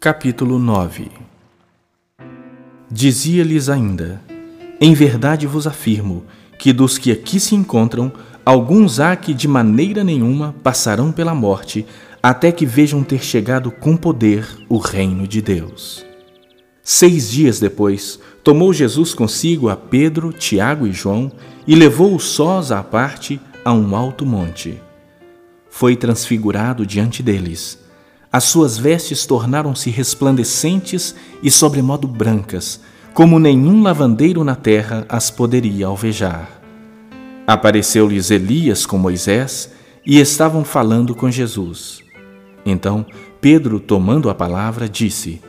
Capítulo 9 Dizia-lhes ainda: Em verdade vos afirmo que dos que aqui se encontram, alguns há que de maneira nenhuma passarão pela morte, até que vejam ter chegado com poder o reino de Deus. Seis dias depois, tomou Jesus consigo a Pedro, Tiago e João e levou-os sós à parte a um alto monte. Foi transfigurado diante deles as suas vestes tornaram-se resplandecentes e sobremodo brancas, como nenhum lavandeiro na terra as poderia alvejar. Apareceu-lhes Elias com Moisés e estavam falando com Jesus. Então Pedro, tomando a palavra, disse: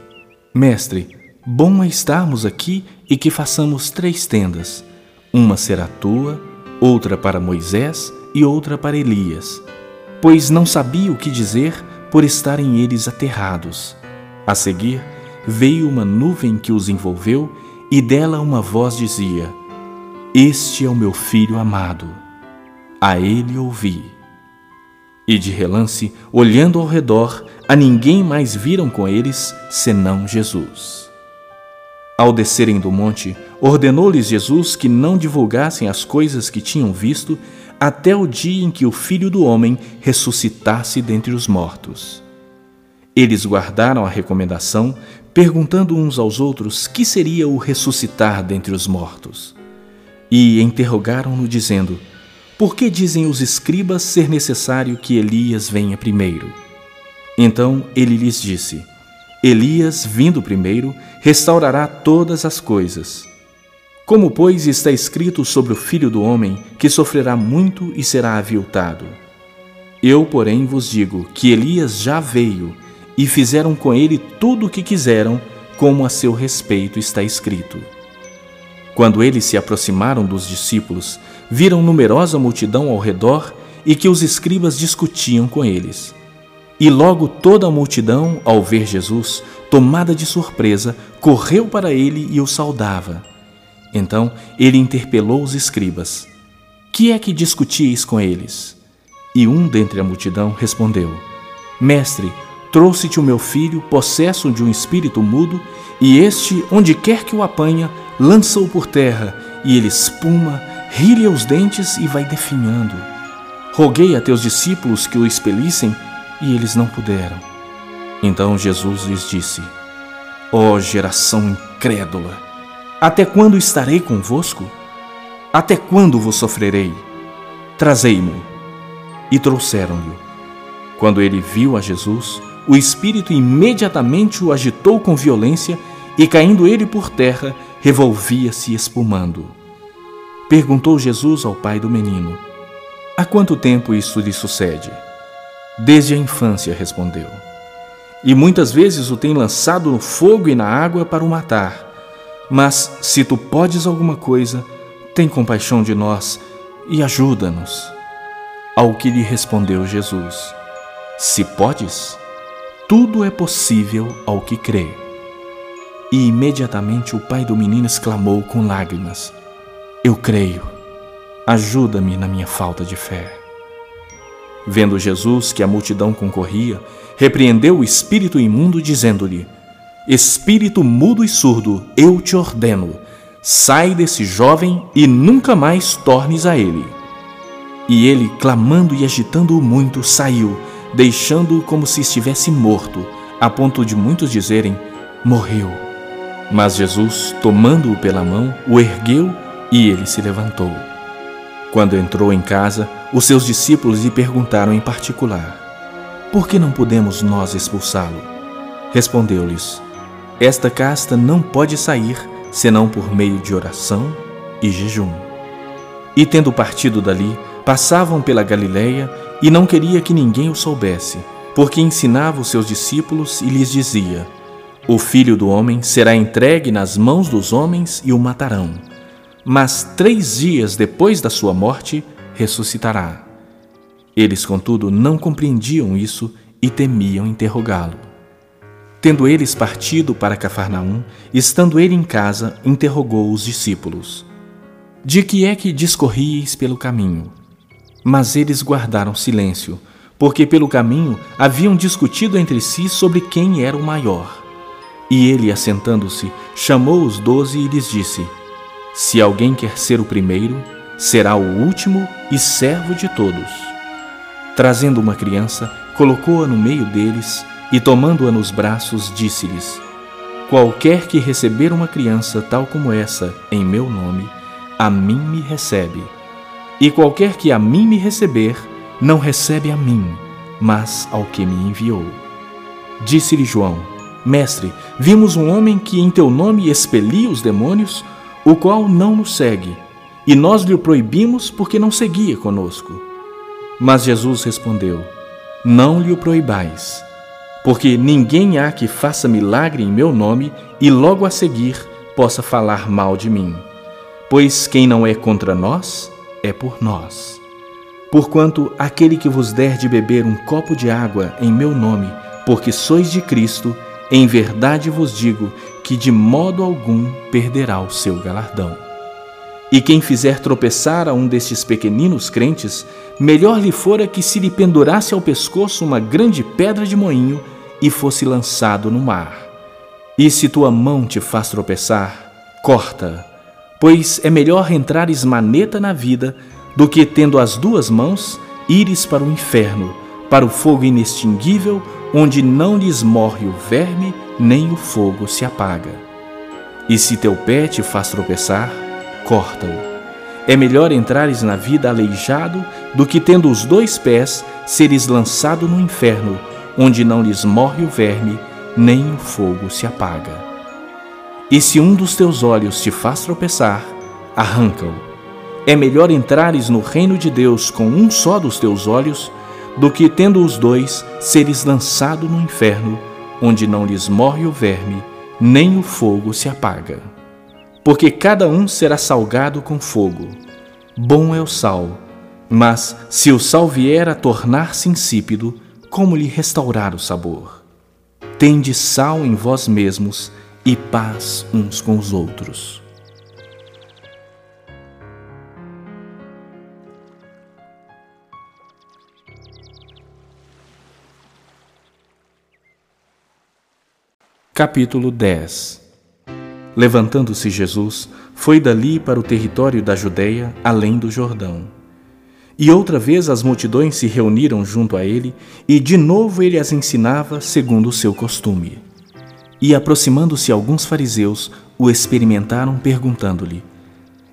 Mestre, bom é estarmos aqui e que façamos três tendas. Uma será tua, outra para Moisés e outra para Elias. Pois não sabia o que dizer por estarem eles aterrados. A seguir, veio uma nuvem que os envolveu e dela uma voz dizia: Este é o meu filho amado. A ele ouvi. E de relance, olhando ao redor, a ninguém mais viram com eles senão Jesus. Ao descerem do monte, ordenou-lhes Jesus que não divulgassem as coisas que tinham visto até o dia em que o Filho do Homem ressuscitasse dentre os mortos. Eles guardaram a recomendação, perguntando uns aos outros que seria o ressuscitar dentre os mortos. E interrogaram-no, dizendo: Por que dizem os escribas ser necessário que Elias venha primeiro? Então ele lhes disse: Elias, vindo primeiro, restaurará todas as coisas. Como, pois, está escrito sobre o Filho do Homem, que sofrerá muito e será aviltado? Eu, porém, vos digo que Elias já veio e fizeram com ele tudo o que quiseram, como a seu respeito está escrito. Quando eles se aproximaram dos discípulos, viram numerosa multidão ao redor e que os escribas discutiam com eles. E logo toda a multidão, ao ver Jesus, tomada de surpresa, correu para ele e o saudava. Então ele interpelou os escribas: Que é que discutíeis com eles? E um dentre a multidão respondeu: Mestre, trouxe-te o meu filho, possesso de um espírito mudo, e este, onde quer que o apanha, lança-o por terra, e ele espuma, rilha os dentes e vai definhando. Roguei a teus discípulos que o expelissem, e eles não puderam. Então Jesus lhes disse: Ó oh, geração incrédula! Até quando estarei convosco? Até quando vos sofrerei? Trazei-mo. E trouxeram-lhe. Quando ele viu a Jesus, o espírito imediatamente o agitou com violência e, caindo ele por terra, revolvia-se espumando. Perguntou Jesus ao pai do menino: Há quanto tempo isso lhe sucede? Desde a infância, respondeu. E muitas vezes o tem lançado no fogo e na água para o matar. Mas se tu podes alguma coisa, tem compaixão de nós e ajuda-nos. Ao que lhe respondeu Jesus: Se podes, tudo é possível ao que crê. E imediatamente o pai do menino exclamou com lágrimas: Eu creio, ajuda-me na minha falta de fé. Vendo Jesus que a multidão concorria, repreendeu o espírito imundo, dizendo-lhe: Espírito mudo e surdo, eu te ordeno, sai desse jovem e nunca mais tornes a ele. E ele, clamando e agitando-o muito, saiu, deixando-o como se estivesse morto, a ponto de muitos dizerem: Morreu. Mas Jesus, tomando-o pela mão, o ergueu e ele se levantou. Quando entrou em casa, os seus discípulos lhe perguntaram em particular: Por que não podemos nós expulsá-lo? Respondeu-lhes: esta casta não pode sair senão por meio de oração e jejum. E tendo partido dali, passavam pela Galiléia e não queria que ninguém o soubesse, porque ensinava os seus discípulos e lhes dizia: O filho do homem será entregue nas mãos dos homens e o matarão. Mas três dias depois da sua morte, ressuscitará. Eles, contudo, não compreendiam isso e temiam interrogá-lo. Tendo eles partido para Cafarnaum, estando ele em casa, interrogou os discípulos: De que é que discorrieis pelo caminho? Mas eles guardaram silêncio, porque pelo caminho haviam discutido entre si sobre quem era o maior. E ele, assentando-se, chamou os doze e lhes disse: Se alguém quer ser o primeiro, será o último e servo de todos. Trazendo uma criança, colocou-a no meio deles e, tomando-a nos braços, disse-lhes: Qualquer que receber uma criança tal como essa em meu nome, a mim me recebe. E qualquer que a mim me receber, não recebe a mim, mas ao que me enviou. Disse-lhe João: Mestre, vimos um homem que em teu nome expelia os demônios, o qual não nos segue, e nós lhe proibimos porque não seguia conosco. Mas Jesus respondeu: Não lhe o proibais, porque ninguém há que faça milagre em meu nome e logo a seguir possa falar mal de mim. Pois quem não é contra nós, é por nós. Porquanto aquele que vos der de beber um copo de água em meu nome, porque sois de Cristo, em verdade vos digo que de modo algum perderá o seu galardão. E quem fizer tropeçar a um destes pequeninos crentes, melhor lhe fora que se lhe pendurasse ao pescoço uma grande pedra de moinho e fosse lançado no mar. E se tua mão te faz tropeçar, corta, pois é melhor entrares maneta na vida do que, tendo as duas mãos, ires para o inferno, para o fogo inextinguível, onde não lhes morre o verme, nem o fogo se apaga. E se teu pé te faz tropeçar, corta-o. É melhor entrares na vida aleijado do que, tendo os dois pés, seres lançado no inferno, onde não lhes morre o verme, nem o fogo se apaga. E se um dos teus olhos te faz tropeçar, arranca-o é melhor entrares no reino de Deus com um só dos teus olhos, do que, tendo os dois, seres lançado no inferno, onde não lhes morre o verme, nem o fogo se apaga. Porque cada um será salgado com fogo. Bom é o sal, mas se o sal vier a tornar-se insípido, como lhe restaurar o sabor? Tende sal em vós mesmos e paz uns com os outros. Capítulo 10 Levantando-se Jesus, foi dali para o território da Judéia, além do Jordão. E outra vez as multidões se reuniram junto a ele, e de novo ele as ensinava segundo o seu costume. E aproximando-se alguns fariseus, o experimentaram perguntando-lhe: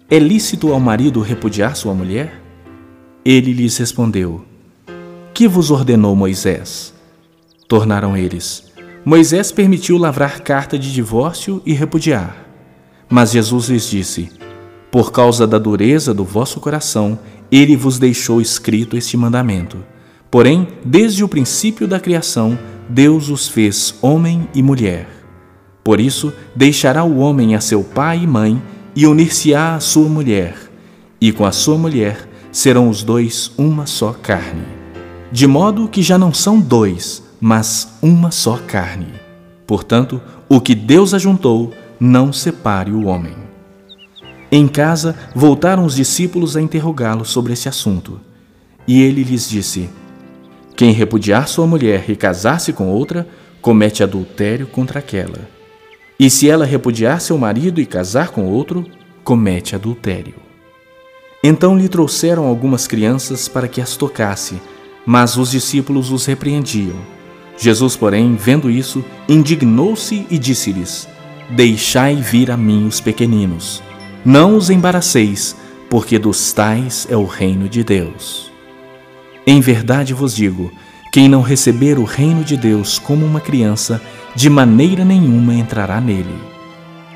É lícito ao marido repudiar sua mulher? Ele lhes respondeu: Que vos ordenou Moisés? Tornaram eles: Moisés permitiu lavrar carta de divórcio e repudiar. Mas Jesus lhes disse: Por causa da dureza do vosso coração, ele vos deixou escrito este mandamento. Porém, desde o princípio da criação, Deus os fez homem e mulher. Por isso, deixará o homem a seu pai e mãe e unir-se-á à sua mulher, e com a sua mulher serão os dois uma só carne. De modo que já não são dois, mas uma só carne. Portanto, o que Deus ajuntou, não separe o homem. Em casa, voltaram os discípulos a interrogá-lo sobre esse assunto. E ele lhes disse: Quem repudiar sua mulher e casar-se com outra, comete adultério contra aquela. E se ela repudiar seu marido e casar com outro, comete adultério. Então lhe trouxeram algumas crianças para que as tocasse, mas os discípulos os repreendiam. Jesus, porém, vendo isso, indignou-se e disse-lhes: Deixai vir a mim os pequeninos, não os embaraceis, porque dos tais é o reino de Deus. Em verdade vos digo: quem não receber o reino de Deus como uma criança, de maneira nenhuma entrará nele.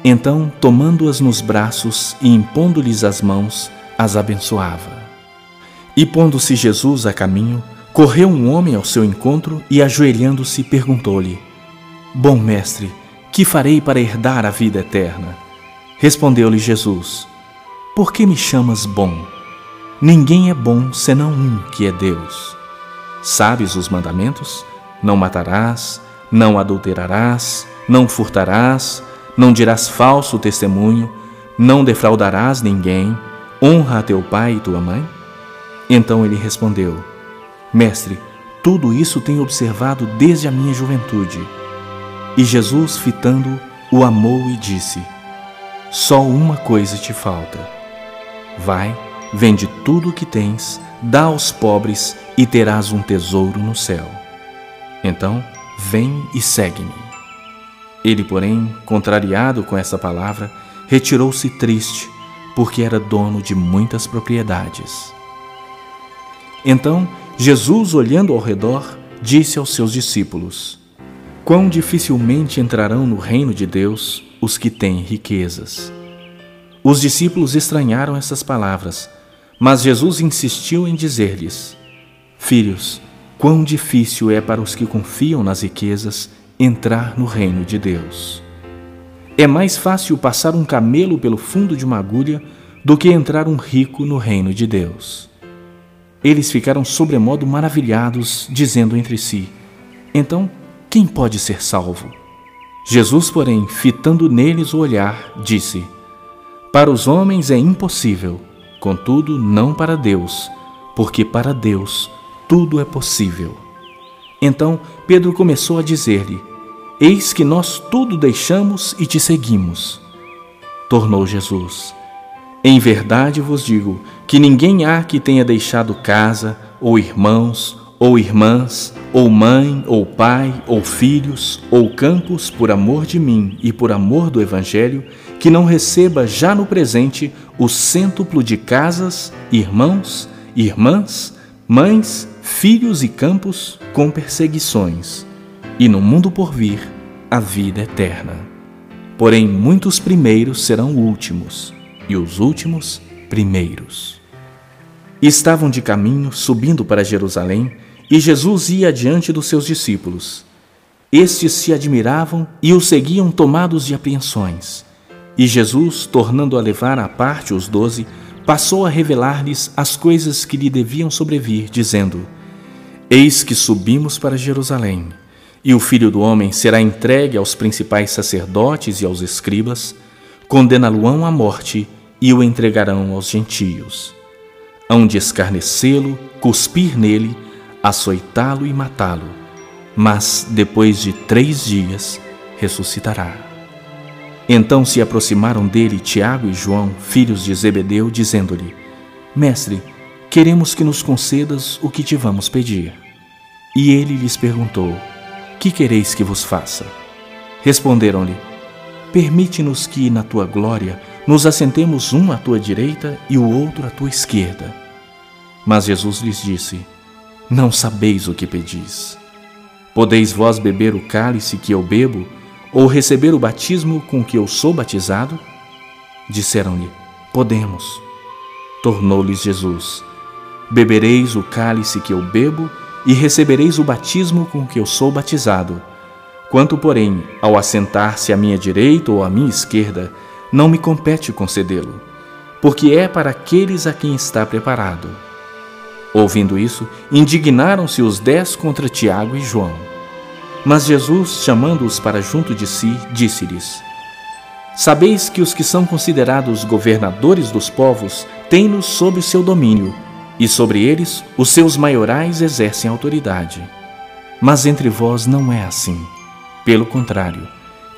Então, tomando-as nos braços e impondo-lhes as mãos, as abençoava. E pondo-se Jesus a caminho, Correu um homem ao seu encontro e, ajoelhando-se, perguntou-lhe: Bom mestre, que farei para herdar a vida eterna? Respondeu-lhe Jesus: Por que me chamas bom? Ninguém é bom senão um que é Deus. Sabes os mandamentos? Não matarás, não adulterarás, não furtarás, não dirás falso testemunho, não defraudarás ninguém, honra a teu pai e tua mãe? Então ele respondeu: Mestre, Tudo isso tenho observado desde a minha juventude. E Jesus, fitando, o amou e disse: Só uma coisa te falta. Vai, vende tudo o que tens, dá aos pobres e terás um tesouro no céu. Então, vem e segue-me. Ele, porém, contrariado com essa palavra, retirou-se triste, porque era dono de muitas propriedades. Então, Jesus, olhando ao redor, disse aos seus discípulos: Quão dificilmente entrarão no reino de Deus os que têm riquezas. Os discípulos estranharam essas palavras, mas Jesus insistiu em dizer-lhes: Filhos, quão difícil é para os que confiam nas riquezas entrar no reino de Deus. É mais fácil passar um camelo pelo fundo de uma agulha do que entrar um rico no reino de Deus. Eles ficaram sobremodo maravilhados, dizendo entre si: Então, quem pode ser salvo? Jesus, porém, fitando neles o olhar, disse: Para os homens é impossível, contudo, não para Deus, porque para Deus tudo é possível. Então Pedro começou a dizer-lhe: Eis que nós tudo deixamos e te seguimos. Tornou Jesus: Em verdade vos digo que ninguém há que tenha deixado casa, ou irmãos, ou irmãs, ou mãe, ou pai, ou filhos, ou campos, por amor de mim e por amor do Evangelho, que não receba já no presente o cêntuplo de casas, irmãos, irmãs, mães, filhos e campos com perseguições, e no mundo por vir a vida eterna. Porém, muitos primeiros serão últimos, e os últimos primeiros. Estavam de caminho, subindo para Jerusalém, e Jesus ia adiante dos seus discípulos. Estes se admiravam e o seguiam tomados de apreensões. E Jesus, tornando a levar à parte os doze, passou a revelar-lhes as coisas que lhe deviam sobrevir, dizendo: Eis que subimos para Jerusalém, e o filho do homem será entregue aos principais sacerdotes e aos escribas, condená-lo-ão à morte e o entregarão aos gentios hão de escarnecê-lo, cuspir nele, açoitá-lo e matá-lo, mas depois de três dias ressuscitará. Então se aproximaram dele Tiago e João, filhos de Zebedeu, dizendo-lhe: Mestre, queremos que nos concedas o que te vamos pedir. E ele lhes perguntou: Que quereis que vos faça? Responderam-lhe: Permite-nos que, na tua glória, nos assentemos um à tua direita e o outro à tua esquerda. Mas Jesus lhes disse: Não sabeis o que pedis. Podeis vós beber o cálice que eu bebo, ou receber o batismo com que eu sou batizado? Disseram-lhe: Podemos. Tornou-lhes Jesus: Bebereis o cálice que eu bebo e recebereis o batismo com que eu sou batizado. Quanto, porém, ao assentar-se à minha direita ou à minha esquerda, não me compete concedê-lo, porque é para aqueles a quem está preparado. Ouvindo isso, indignaram-se os dez contra Tiago e João. Mas Jesus, chamando-os para junto de si, disse-lhes: Sabeis que os que são considerados governadores dos povos têm-nos sob seu domínio, e sobre eles os seus maiorais exercem autoridade. Mas entre vós não é assim. Pelo contrário,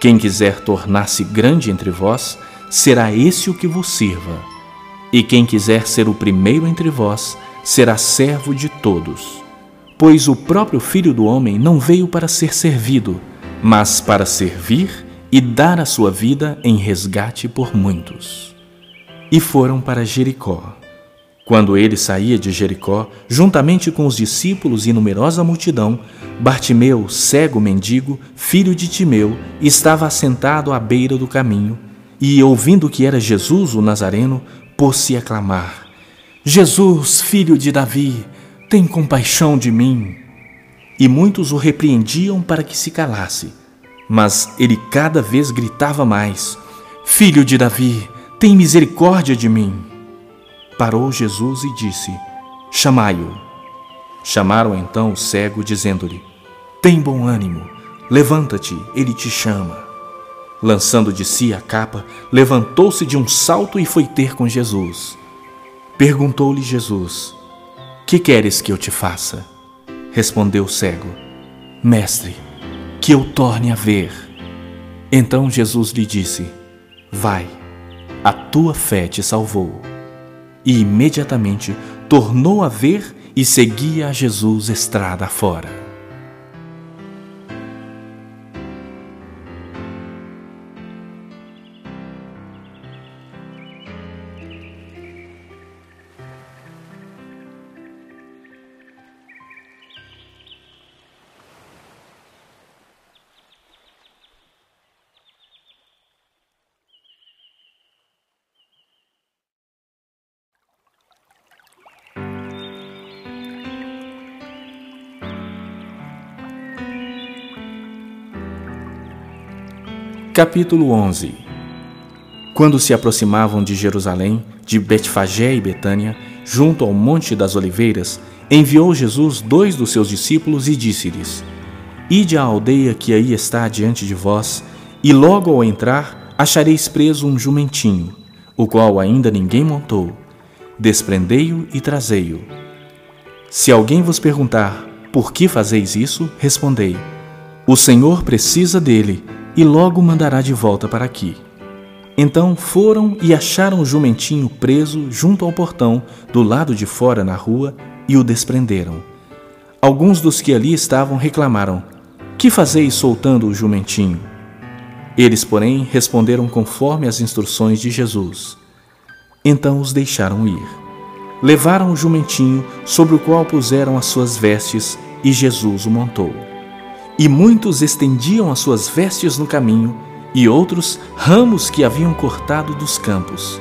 quem quiser tornar-se grande entre vós, será esse o que vos sirva. E quem quiser ser o primeiro entre vós, será servo de todos. Pois o próprio Filho do Homem não veio para ser servido, mas para servir e dar a sua vida em resgate por muitos. E foram para Jericó. Quando ele saía de Jericó, juntamente com os discípulos e numerosa multidão, Bartimeu, cego mendigo, filho de Timeu, estava assentado à beira do caminho e, ouvindo que era Jesus o Nazareno, pôs-se a clamar: Jesus, filho de Davi, tem compaixão de mim. E muitos o repreendiam para que se calasse, mas ele cada vez gritava mais: Filho de Davi, tem misericórdia de mim. Parou Jesus e disse: Chamai-o. Chamaram então o cego, dizendo-lhe: Tem bom ânimo, levanta-te, ele te chama. Lançando de si a capa, levantou-se de um salto e foi ter com Jesus. Perguntou-lhe Jesus: Que queres que eu te faça? Respondeu o cego: Mestre, que eu torne a ver. Então Jesus lhe disse: Vai, a tua fé te salvou. E imediatamente tornou a ver e seguia a Jesus estrada fora. Capítulo 11 Quando se aproximavam de Jerusalém, de Betfagé e Betânia, junto ao Monte das Oliveiras, enviou Jesus dois dos seus discípulos e disse-lhes: Ide à aldeia que aí está diante de vós, e logo ao entrar achareis preso um jumentinho, o qual ainda ninguém montou. Desprendei-o e trazei-o. Se alguém vos perguntar, por que fazeis isso? Respondei: O Senhor precisa dele e logo mandará de volta para aqui. Então foram e acharam o jumentinho preso junto ao portão, do lado de fora na rua, e o desprenderam. Alguns dos que ali estavam reclamaram: Que fazeis soltando o jumentinho? Eles, porém, responderam conforme as instruções de Jesus. Então os deixaram ir. Levaram o jumentinho, sobre o qual puseram as suas vestes, e Jesus o montou. E muitos estendiam as suas vestes no caminho, e outros ramos que haviam cortado dos campos.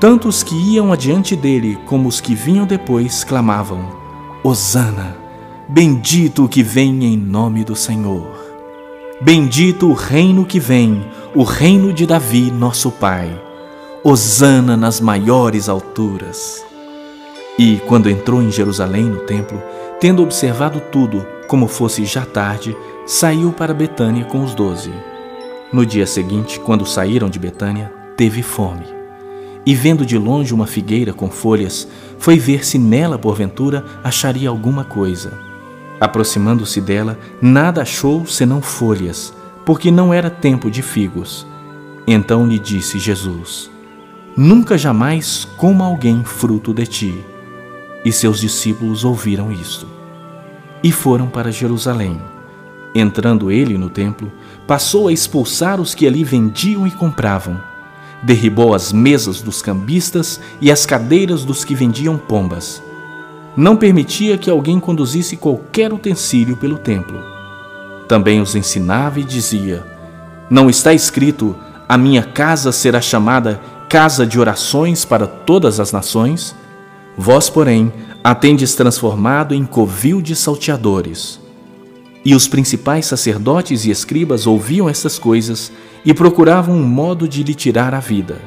Tanto os que iam adiante dele como os que vinham depois clamavam: Hosana! Bendito o que vem em nome do Senhor! Bendito o reino que vem, o reino de Davi, nosso Pai! Hosana nas maiores alturas! E, quando entrou em Jerusalém no templo, tendo observado tudo, como fosse já tarde, saiu para Betânia com os doze. No dia seguinte, quando saíram de Betânia, teve fome. E vendo de longe uma figueira com folhas, foi ver se nela, porventura, acharia alguma coisa. Aproximando-se dela, nada achou senão folhas, porque não era tempo de figos. Então lhe disse Jesus: Nunca jamais coma alguém fruto de ti. E seus discípulos ouviram isto e foram para Jerusalém. Entrando ele no templo, passou a expulsar os que ali vendiam e compravam. Derribou as mesas dos cambistas e as cadeiras dos que vendiam pombas. Não permitia que alguém conduzisse qualquer utensílio pelo templo. Também os ensinava e dizia: Não está escrito: A minha casa será chamada casa de orações para todas as nações? Vós, porém, a tendes transformado em covil de salteadores. E os principais sacerdotes e escribas ouviam estas coisas e procuravam um modo de lhe tirar a vida,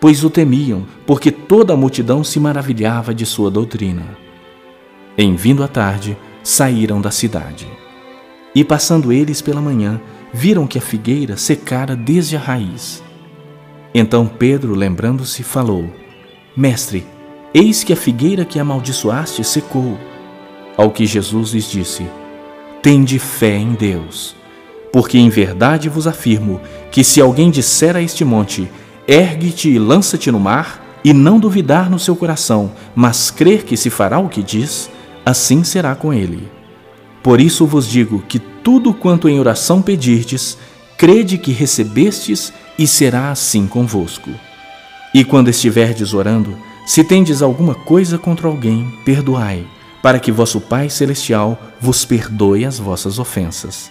pois o temiam, porque toda a multidão se maravilhava de sua doutrina. Em vindo a tarde, saíram da cidade. E passando eles pela manhã, viram que a figueira secara desde a raiz. Então Pedro, lembrando-se, falou: Mestre, Eis que a figueira que amaldiçoaste secou. Ao que Jesus lhes disse: Tende fé em Deus. Porque em verdade vos afirmo que se alguém disser a este monte: Ergue-te e lança-te no mar, e não duvidar no seu coração, mas crer que se fará o que diz, assim será com ele. Por isso vos digo que tudo quanto em oração pedirdes, crede que recebestes, e será assim convosco. E quando estiverdes orando, se tendes alguma coisa contra alguém, perdoai, para que vosso Pai Celestial vos perdoe as vossas ofensas.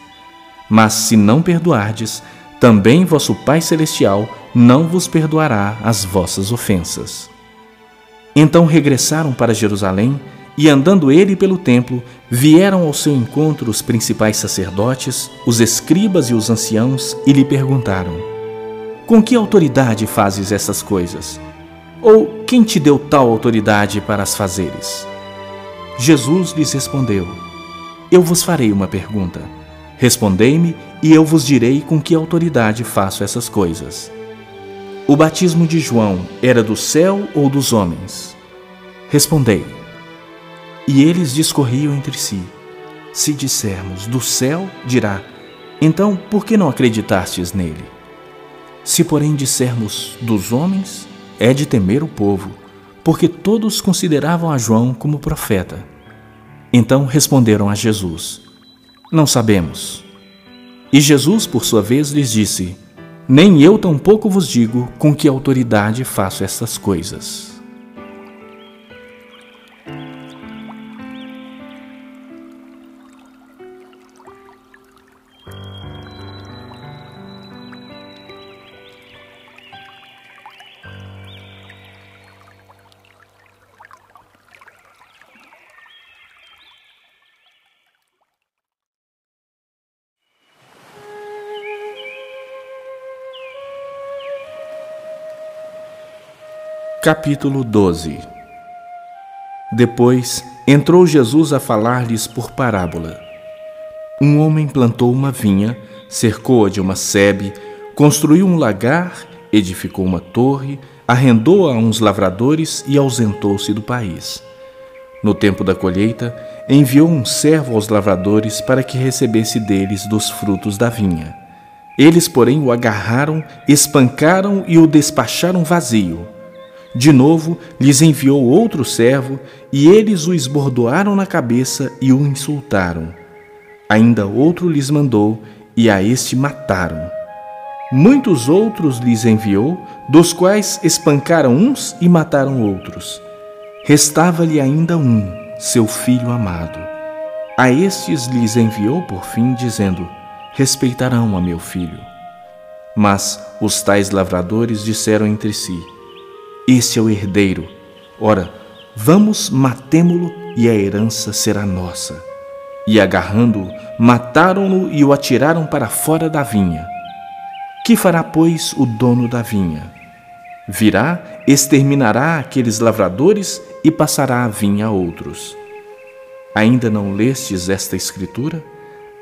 Mas se não perdoardes, também vosso Pai Celestial não vos perdoará as vossas ofensas. Então regressaram para Jerusalém e, andando ele pelo templo, vieram ao seu encontro os principais sacerdotes, os escribas e os anciãos e lhe perguntaram: Com que autoridade fazes essas coisas? Ou quem te deu tal autoridade para as fazeres? Jesus lhes respondeu: Eu vos farei uma pergunta. Respondei-me, e eu vos direi com que autoridade faço essas coisas. O batismo de João era do céu ou dos homens? Respondei. E eles discorriam entre si. Se dissermos do céu, dirá: Então por que não acreditastes nele? Se, porém, dissermos dos homens, é de temer o povo, porque todos consideravam a João como profeta. Então responderam a Jesus: Não sabemos. E Jesus, por sua vez, lhes disse: Nem eu tampouco vos digo com que autoridade faço estas coisas. Capítulo 12 Depois entrou Jesus a falar-lhes por parábola. Um homem plantou uma vinha, cercou-a de uma sebe, construiu um lagar, edificou uma torre, arrendou-a a uns lavradores e ausentou-se do país. No tempo da colheita, enviou um servo aos lavradores para que recebesse deles dos frutos da vinha. Eles, porém, o agarraram, espancaram e o despacharam vazio. De novo lhes enviou outro servo, e eles o esbordoaram na cabeça e o insultaram. Ainda outro lhes mandou, e a este mataram. Muitos outros lhes enviou, dos quais espancaram uns e mataram outros. Restava-lhe ainda um, seu filho amado. A estes lhes enviou por fim, dizendo: Respeitarão a meu filho. Mas os tais lavradores disseram entre si: esse é o herdeiro. Ora, vamos matemo-lo e a herança será nossa. E agarrando-o, mataram-no e o atiraram para fora da vinha. Que fará, pois, o dono da vinha? Virá, exterminará aqueles lavradores e passará a vinha a outros. Ainda não lestes esta escritura?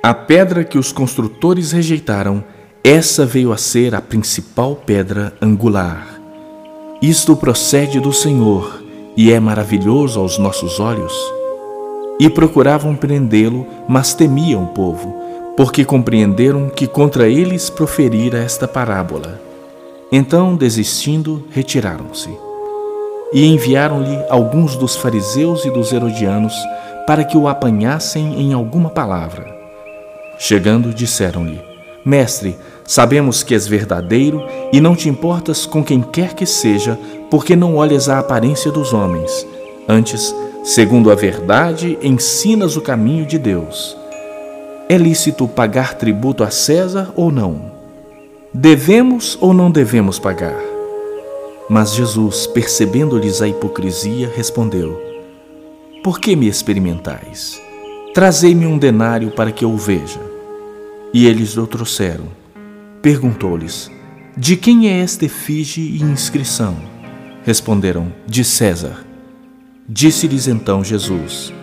A pedra que os construtores rejeitaram, essa veio a ser a principal pedra angular. Isto procede do Senhor e é maravilhoso aos nossos olhos. E procuravam prendê-lo, mas temiam o povo, porque compreenderam que contra eles proferira esta parábola. Então, desistindo, retiraram-se. E enviaram-lhe alguns dos fariseus e dos herodianos para que o apanhassem em alguma palavra. Chegando, disseram-lhe: Mestre, Sabemos que és verdadeiro e não te importas com quem quer que seja, porque não olhas a aparência dos homens. Antes, segundo a verdade, ensinas o caminho de Deus. É lícito pagar tributo a César ou não? Devemos ou não devemos pagar? Mas Jesus, percebendo-lhes a hipocrisia, respondeu: Por que me experimentais? Trazei-me um denário para que eu o veja. E eles o trouxeram. Perguntou-lhes: De quem é esta efígie e inscrição? Responderam: De César. Disse-lhes então Jesus: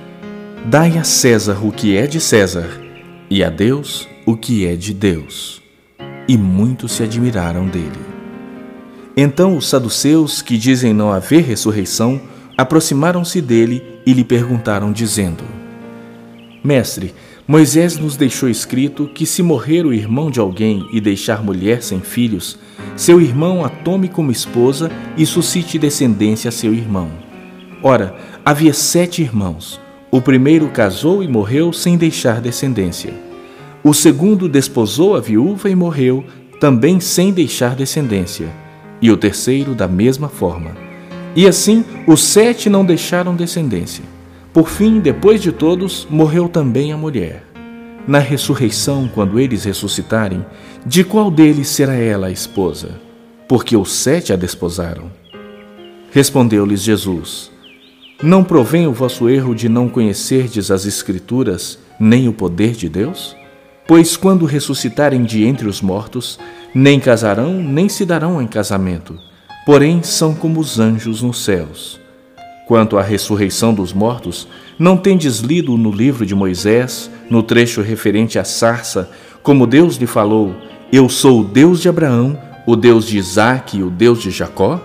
Dai a César o que é de César, e a Deus o que é de Deus. E muitos se admiraram dele. Então os saduceus, que dizem não haver ressurreição, aproximaram-se dele e lhe perguntaram, dizendo: Mestre, Moisés nos deixou escrito que, se morrer o irmão de alguém e deixar mulher sem filhos, seu irmão a tome como esposa e suscite descendência a seu irmão. Ora, havia sete irmãos. O primeiro casou e morreu sem deixar descendência. O segundo desposou a viúva e morreu, também sem deixar descendência. E o terceiro, da mesma forma. E assim, os sete não deixaram descendência. Por fim, depois de todos, morreu também a mulher. Na ressurreição, quando eles ressuscitarem, de qual deles será ela a esposa? Porque os sete a desposaram. Respondeu-lhes Jesus: Não provém o vosso erro de não conhecerdes as Escrituras, nem o poder de Deus? Pois quando ressuscitarem de entre os mortos, nem casarão, nem se darão em casamento, porém são como os anjos nos céus. Quanto à ressurreição dos mortos, não tendes lido no livro de Moisés, no trecho referente à sarça, como Deus lhe falou: Eu sou o Deus de Abraão, o Deus de Isaque e o Deus de Jacó?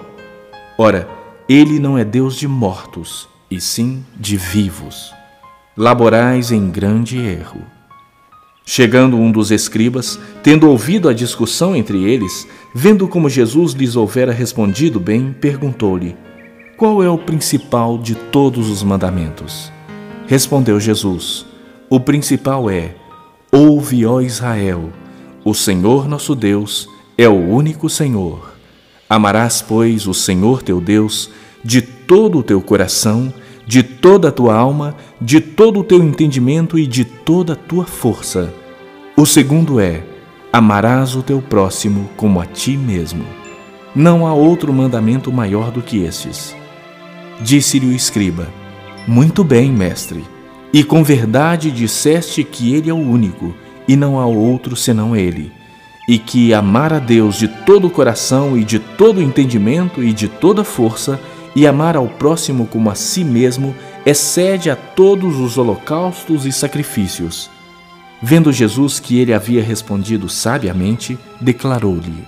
Ora, ele não é Deus de mortos, e sim de vivos. Laborais em grande erro. Chegando um dos escribas, tendo ouvido a discussão entre eles, vendo como Jesus lhes houvera respondido bem, perguntou-lhe: Qual é o principal de todos os mandamentos? Respondeu Jesus: O principal é: Ouve, ó Israel, o Senhor nosso Deus é o único Senhor. Amarás, pois, o Senhor teu Deus de todo o teu coração, de toda a tua alma, de todo o teu entendimento e de toda a tua força. O segundo é: amarás o teu próximo como a ti mesmo. Não há outro mandamento maior do que estes. Disse-lhe o escriba: Muito bem, mestre. E com verdade disseste que Ele é o único, e não há outro senão Ele, e que amar a Deus de todo o coração e de todo o entendimento e de toda força, e amar ao próximo como a si mesmo, excede a todos os holocaustos e sacrifícios. Vendo Jesus que ele havia respondido sabiamente, declarou-lhe: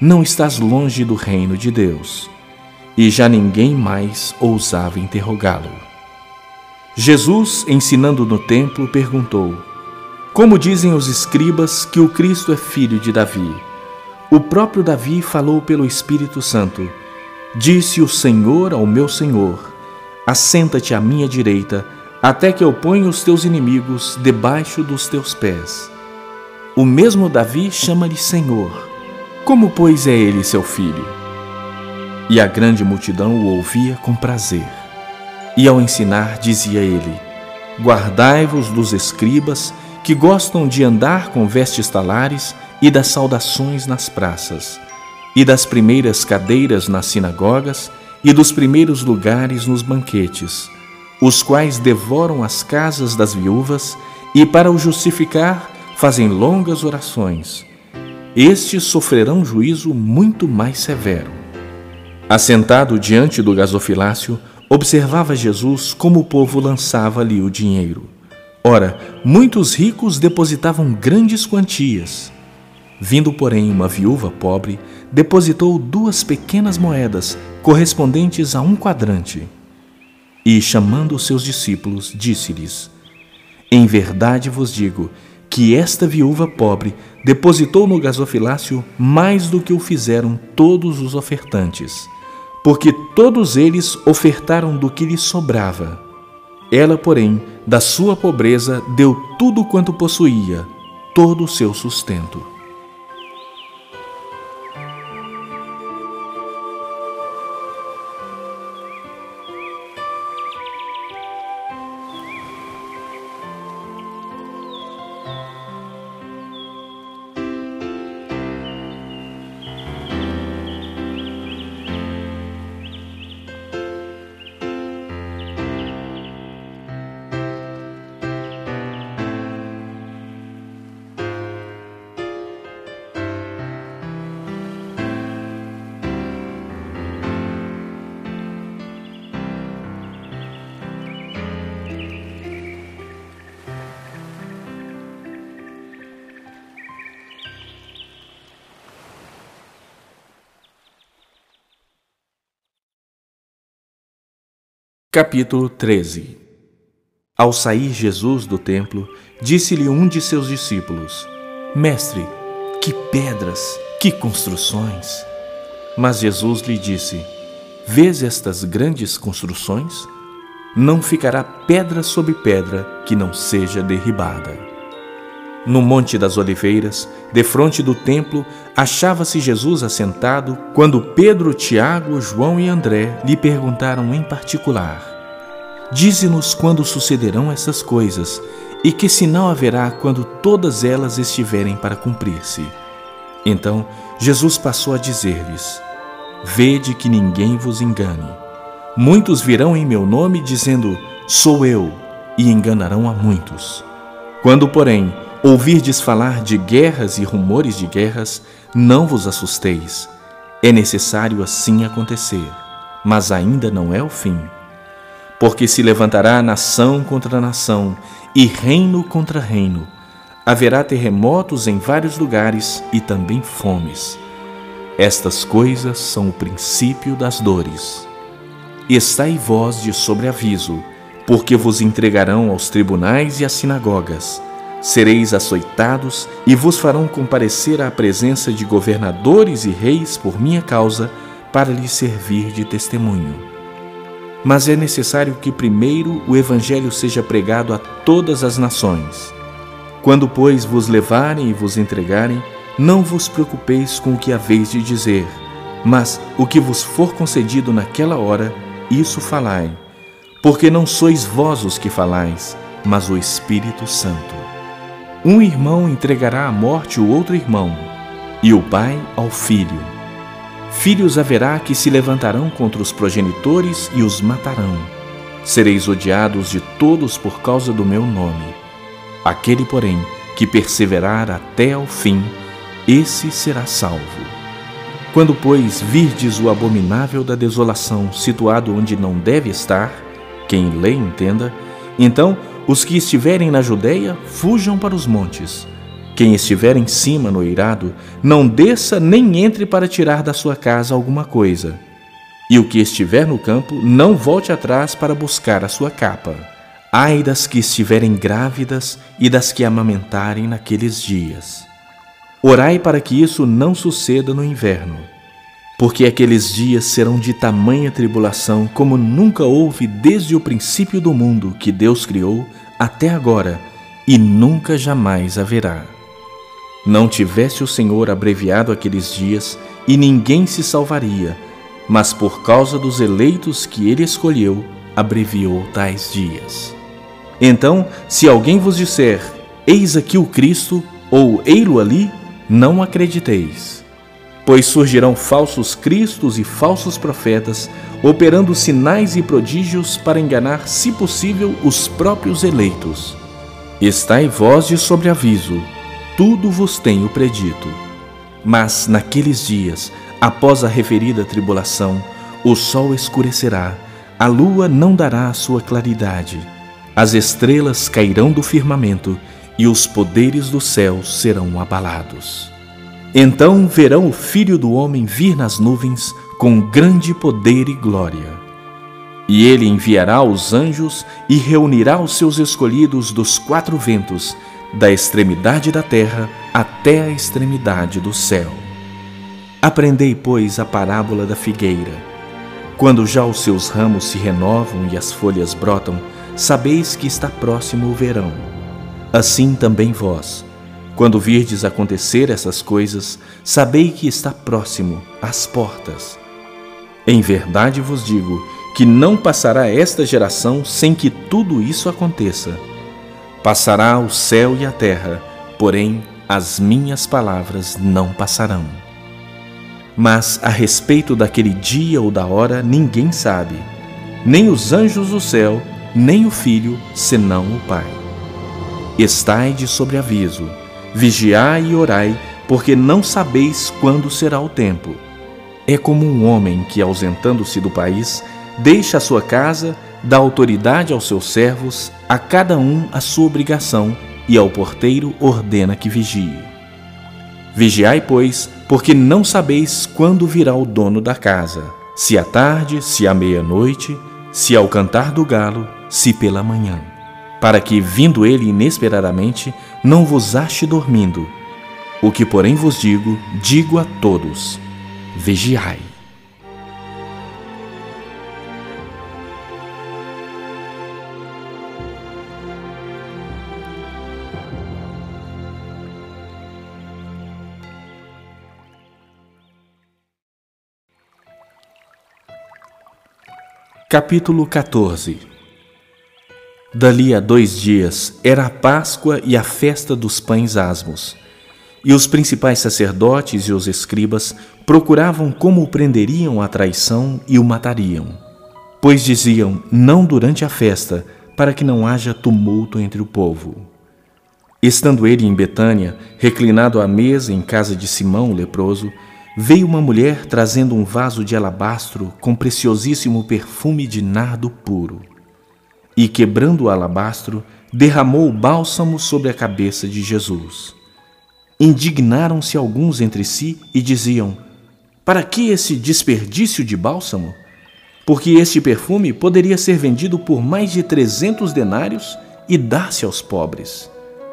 Não estás longe do reino de Deus. E já ninguém mais ousava interrogá-lo. Jesus, ensinando no templo, perguntou: Como dizem os escribas que o Cristo é filho de Davi? O próprio Davi falou pelo Espírito Santo: Disse o Senhor ao meu Senhor: Assenta-te à minha direita, até que eu ponha os teus inimigos debaixo dos teus pés. O mesmo Davi chama-lhe Senhor. Como, pois, é ele seu filho? E a grande multidão o ouvia com prazer. E ao ensinar, dizia ele: Guardai-vos dos escribas que gostam de andar com vestes talares e das saudações nas praças, e das primeiras cadeiras nas sinagogas e dos primeiros lugares nos banquetes, os quais devoram as casas das viúvas e, para o justificar, fazem longas orações. Estes sofrerão juízo muito mais severo. Assentado diante do gasofilácio, observava Jesus como o povo lançava ali o dinheiro. Ora, muitos ricos depositavam grandes quantias. Vindo, porém, uma viúva pobre, depositou duas pequenas moedas, correspondentes a um quadrante. E, chamando os seus discípulos, disse-lhes: Em verdade vos digo que esta viúva pobre depositou no gasofilácio mais do que o fizeram todos os ofertantes porque todos eles ofertaram do que lhe sobrava. Ela, porém, da sua pobreza deu tudo quanto possuía, todo o seu sustento. Capítulo 13 Ao sair Jesus do templo, disse-lhe um de seus discípulos: Mestre, que pedras, que construções! Mas Jesus lhe disse: Vês estas grandes construções? Não ficará pedra sobre pedra que não seja derribada. No Monte das Oliveiras, defronte do templo, achava-se Jesus assentado quando Pedro, Tiago, João e André lhe perguntaram em particular: Dize-nos quando sucederão essas coisas e que sinal haverá quando todas elas estiverem para cumprir-se. Então Jesus passou a dizer-lhes: Vede que ninguém vos engane. Muitos virão em meu nome dizendo: Sou eu, e enganarão a muitos. Quando, porém, ouvirdes falar de guerras e rumores de guerras, não vos assusteis. É necessário assim acontecer, mas ainda não é o fim. Porque se levantará nação contra nação e reino contra reino. Haverá terremotos em vários lugares e também fomes. Estas coisas são o princípio das dores. estai vós de sobreaviso, porque vos entregarão aos tribunais e às sinagogas. Sereis açoitados e vos farão comparecer à presença de governadores e reis por minha causa, para lhes servir de testemunho. Mas é necessário que primeiro o Evangelho seja pregado a todas as nações. Quando, pois, vos levarem e vos entregarem, não vos preocupeis com o que haveis de dizer, mas o que vos for concedido naquela hora, isso falai, porque não sois vós os que falais, mas o Espírito Santo. Um irmão entregará à morte o outro irmão, e o pai ao filho. Filhos haverá que se levantarão contra os progenitores e os matarão. Sereis odiados de todos por causa do meu nome. Aquele, porém, que perseverar até ao fim, esse será salvo. Quando, pois, virdes o abominável da desolação situado onde não deve estar, quem lê entenda, então os que estiverem na Judéia fujam para os montes. Quem estiver em cima no eirado, não desça nem entre para tirar da sua casa alguma coisa. E o que estiver no campo, não volte atrás para buscar a sua capa. Ai das que estiverem grávidas e das que amamentarem naqueles dias. Orai para que isso não suceda no inverno, porque aqueles dias serão de tamanha tribulação como nunca houve desde o princípio do mundo que Deus criou até agora, e nunca jamais haverá. Não tivesse o Senhor abreviado aqueles dias, e ninguém se salvaria, mas por causa dos eleitos que ele escolheu, abreviou tais dias. Então, se alguém vos disser: Eis aqui o Cristo, ou ei-lo ali, não acrediteis. Pois surgirão falsos cristos e falsos profetas, operando sinais e prodígios para enganar, se possível, os próprios eleitos. Estai vós de sobreaviso, tudo vos tenho predito. Mas naqueles dias, após a referida tribulação, o sol escurecerá, a lua não dará a sua claridade as estrelas cairão do firmamento e os poderes do céu serão abalados. Então verão o Filho do Homem vir nas nuvens com grande poder e glória. E ele enviará os anjos e reunirá os seus escolhidos dos quatro ventos, da extremidade da terra até a extremidade do céu. Aprendei, pois, a parábola da figueira. Quando já os seus ramos se renovam e as folhas brotam, sabeis que está próximo o verão. Assim também vós, quando virdes acontecer essas coisas, sabei que está próximo, às portas. Em verdade vos digo que não passará esta geração sem que tudo isso aconteça. Passará o céu e a terra, porém as minhas palavras não passarão. Mas a respeito daquele dia ou da hora ninguém sabe, nem os anjos do céu, nem o filho, senão o Pai. Estai de sobreaviso, vigiai e orai, porque não sabeis quando será o tempo. É como um homem que, ausentando-se do país, deixa a sua casa, dá autoridade aos seus servos, a cada um a sua obrigação, e ao porteiro ordena que vigie. Vigiai, pois, porque não sabeis quando virá o dono da casa, se à tarde, se à meia-noite, se ao cantar do galo, se pela manhã, para que, vindo ele inesperadamente, não vos ache dormindo. O que, porém, vos digo, digo a todos: vigiai. Capítulo 14 Dali a dois dias era a Páscoa e a festa dos pães asmos. E os principais sacerdotes e os escribas procuravam como o prenderiam à traição e o matariam. Pois diziam: Não durante a festa, para que não haja tumulto entre o povo. Estando ele em Betânia, reclinado à mesa em casa de Simão o leproso, veio uma mulher trazendo um vaso de alabastro com preciosíssimo perfume de nardo puro e, quebrando o alabastro, derramou o bálsamo sobre a cabeça de Jesus. Indignaram-se alguns entre si e diziam: Para que esse desperdício de bálsamo? porque este perfume poderia ser vendido por mais de trezentos denários e dar-se aos pobres.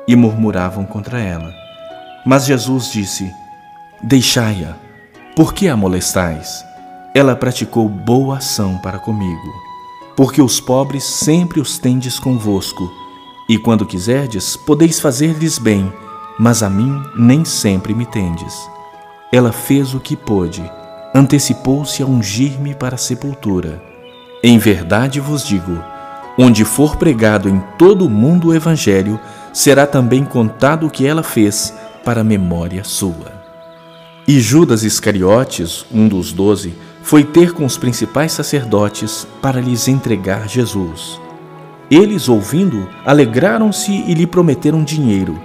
E murmuravam contra ela. Mas Jesus disse: Deixai-a, por que a molestais? Ela praticou boa ação para comigo. Porque os pobres sempre os tendes convosco, e quando quiserdes, podeis fazer-lhes bem, mas a mim nem sempre me tendes. Ela fez o que pôde antecipou-se a ungir-me para a sepultura. Em verdade vos digo: onde for pregado em todo o mundo o Evangelho, será também contado o que ela fez para memória sua. E Judas Iscariotes, um dos doze, foi ter com os principais sacerdotes para lhes entregar Jesus. Eles, ouvindo, alegraram-se e lhe prometeram dinheiro.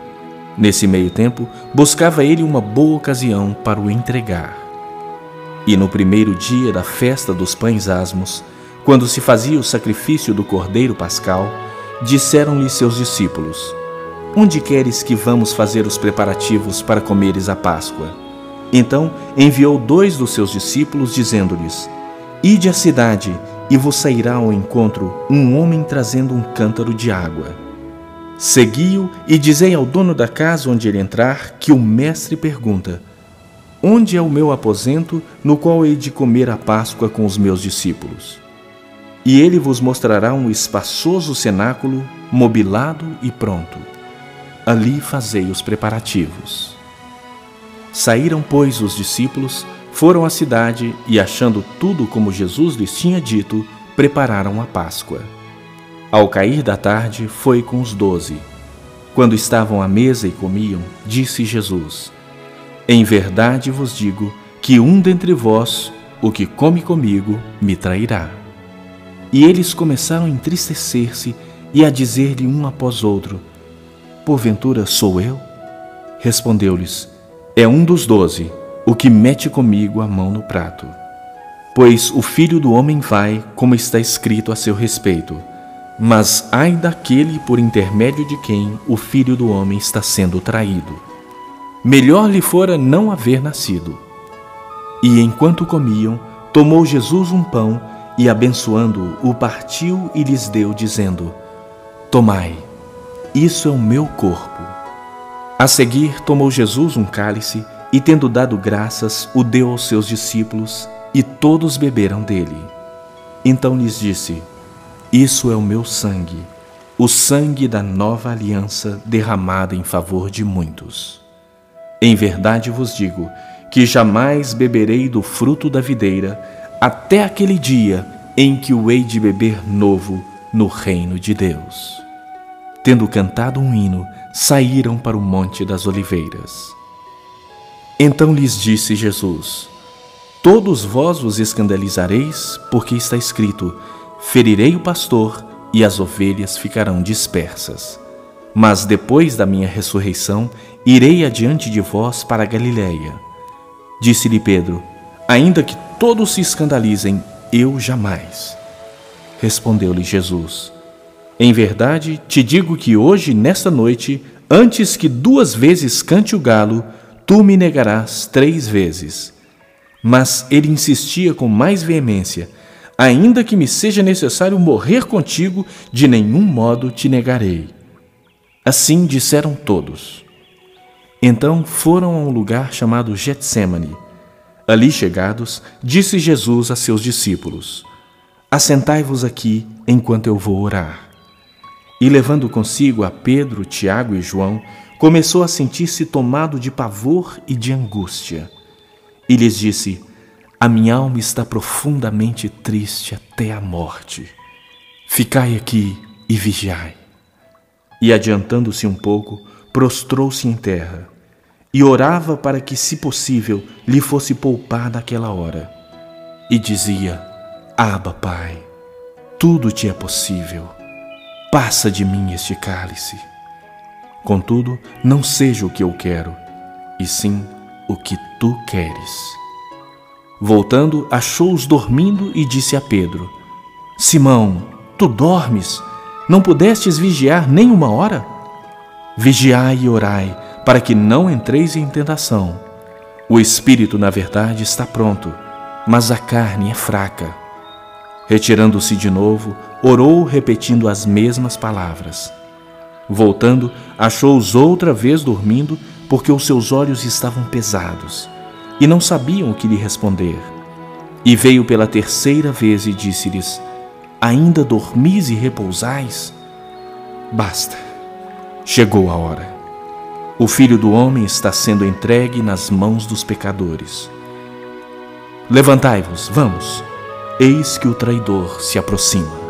Nesse meio tempo, buscava ele uma boa ocasião para o entregar. E no primeiro dia da festa dos pães asmos, quando se fazia o sacrifício do cordeiro pascal, disseram-lhe seus discípulos: Onde queres que vamos fazer os preparativos para comeres a Páscoa? Então enviou dois dos seus discípulos, dizendo-lhes: Ide à cidade, e vos sairá ao encontro um homem trazendo um cântaro de água. Segui-o e dizei ao dono da casa onde ele entrar que o mestre pergunta: Onde é o meu aposento, no qual hei de comer a Páscoa com os meus discípulos? E ele vos mostrará um espaçoso cenáculo, mobilado e pronto. Ali fazei os preparativos. Saíram, pois, os discípulos, foram à cidade e, achando tudo como Jesus lhes tinha dito, prepararam a Páscoa. Ao cair da tarde, foi com os doze. Quando estavam à mesa e comiam, disse Jesus: em verdade vos digo que um dentre vós, o que come comigo, me trairá. E eles começaram a entristecer-se e a dizer-lhe um após outro: Porventura sou eu? Respondeu-lhes: É um dos doze, o que mete comigo a mão no prato. Pois o filho do homem vai, como está escrito a seu respeito. Mas ai daquele por intermédio de quem o filho do homem está sendo traído melhor lhe fora não haver nascido. E enquanto comiam, tomou Jesus um pão e, abençoando-o, o partiu e lhes deu, dizendo: Tomai, isso é o meu corpo. A seguir, tomou Jesus um cálice e, tendo dado graças, o deu aos seus discípulos e todos beberam dele. Então lhes disse: Isso é o meu sangue, o sangue da nova aliança derramada em favor de muitos. Em verdade vos digo que jamais beberei do fruto da videira até aquele dia em que o hei de beber novo no reino de Deus. Tendo cantado um hino, saíram para o Monte das Oliveiras. Então lhes disse Jesus: Todos vós vos escandalizareis, porque está escrito: Ferirei o pastor e as ovelhas ficarão dispersas. Mas depois da minha ressurreição, irei adiante de vós para Galiléia. Disse-lhe Pedro: Ainda que todos se escandalizem, eu jamais. Respondeu-lhe Jesus: Em verdade, te digo que hoje, nesta noite, antes que duas vezes cante o galo, tu me negarás três vezes. Mas ele insistia com mais veemência: Ainda que me seja necessário morrer contigo, de nenhum modo te negarei. Assim disseram todos. Então foram a um lugar chamado Getsemane. Ali chegados, disse Jesus a seus discípulos: Assentai-vos aqui enquanto eu vou orar. E levando consigo a Pedro, Tiago e João, começou a sentir-se tomado de pavor e de angústia. E lhes disse: A minha alma está profundamente triste até a morte. Ficai aqui e vigiai. E adiantando-se um pouco, prostrou-se em terra e orava para que, se possível, lhe fosse poupada aquela hora. E dizia: Aba, Pai, tudo te é possível. Passa de mim este cálice. Contudo, não seja o que eu quero, e sim o que tu queres. Voltando, achou-os dormindo e disse a Pedro: Simão, tu dormes? Não pudestes vigiar nem uma hora? Vigiai e orai, para que não entreis em tentação. O espírito, na verdade, está pronto, mas a carne é fraca. Retirando-se de novo, orou repetindo as mesmas palavras. Voltando, achou-os outra vez dormindo, porque os seus olhos estavam pesados, e não sabiam o que lhe responder. E veio pela terceira vez e disse-lhes: Ainda dormis e repousais? Basta, chegou a hora. O filho do homem está sendo entregue nas mãos dos pecadores. Levantai-vos, vamos eis que o traidor se aproxima.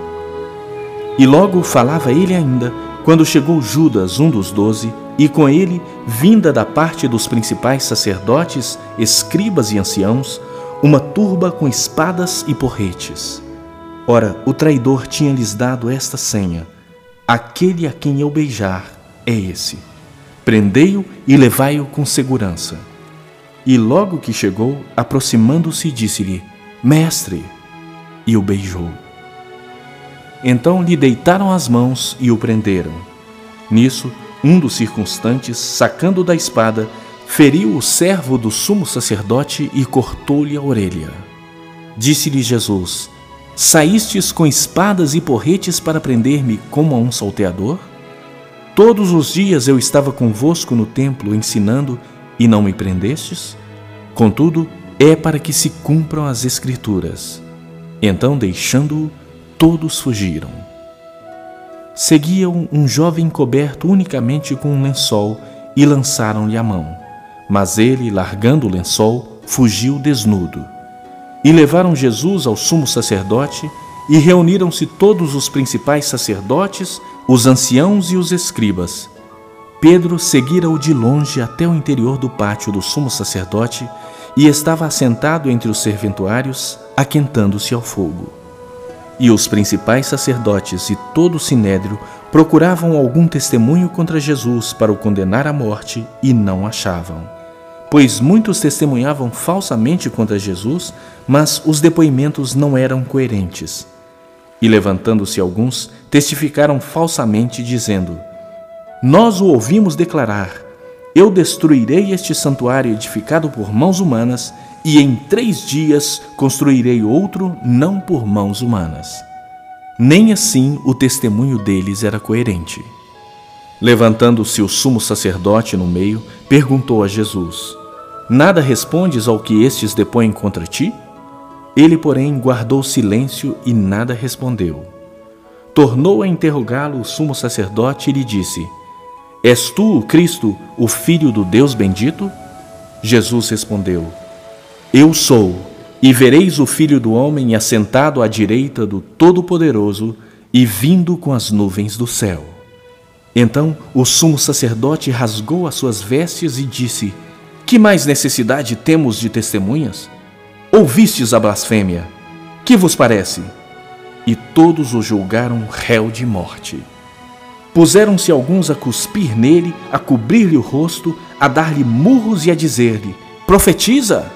E logo falava ele ainda, quando chegou Judas, um dos doze, e com ele, vinda da parte dos principais sacerdotes, escribas e anciãos, uma turba com espadas e porretes. Ora, o traidor tinha-lhes dado esta senha: Aquele a quem eu beijar é esse. Prendei-o e levai-o com segurança. E logo que chegou, aproximando-se, disse-lhe: Mestre, e o beijou. Então lhe deitaram as mãos e o prenderam. Nisso, um dos circunstantes, sacando da espada, feriu o servo do sumo sacerdote e cortou-lhe a orelha. Disse-lhe Jesus: Saístes com espadas e porretes para prender-me como a um salteador? Todos os dias eu estava convosco no templo ensinando e não me prendestes? Contudo, é para que se cumpram as Escrituras. Então, deixando-o, todos fugiram. Seguiam um jovem coberto unicamente com um lençol e lançaram-lhe a mão. Mas ele, largando o lençol, fugiu desnudo. E levaram Jesus ao sumo sacerdote e reuniram-se todos os principais sacerdotes, os anciãos e os escribas. Pedro seguira-o de longe até o interior do pátio do sumo sacerdote e estava assentado entre os serventuários, aquentando-se ao fogo. E os principais sacerdotes e todo o sinédrio procuravam algum testemunho contra Jesus para o condenar à morte e não achavam. Pois muitos testemunhavam falsamente contra Jesus, mas os depoimentos não eram coerentes. E levantando-se alguns, testificaram falsamente, dizendo: Nós o ouvimos declarar eu destruirei este santuário edificado por mãos humanas, e em três dias construirei outro não por mãos humanas. Nem assim o testemunho deles era coerente. Levantando-se o sumo sacerdote no meio, perguntou a Jesus: Nada respondes ao que estes depõem contra ti? Ele, porém, guardou silêncio e nada respondeu. Tornou a interrogá-lo o sumo sacerdote e lhe disse: És tu, Cristo, o Filho do Deus bendito? Jesus respondeu: Eu sou, e vereis o Filho do Homem assentado à direita do Todo-Poderoso e vindo com as nuvens do céu. Então o sumo sacerdote rasgou as suas vestes e disse: Que mais necessidade temos de testemunhas? Ouvistes a blasfêmia. Que vos parece? E todos o julgaram réu de morte. Puseram-se alguns a cuspir nele, a cobrir-lhe o rosto, a dar-lhe murros e a dizer-lhe: Profetiza!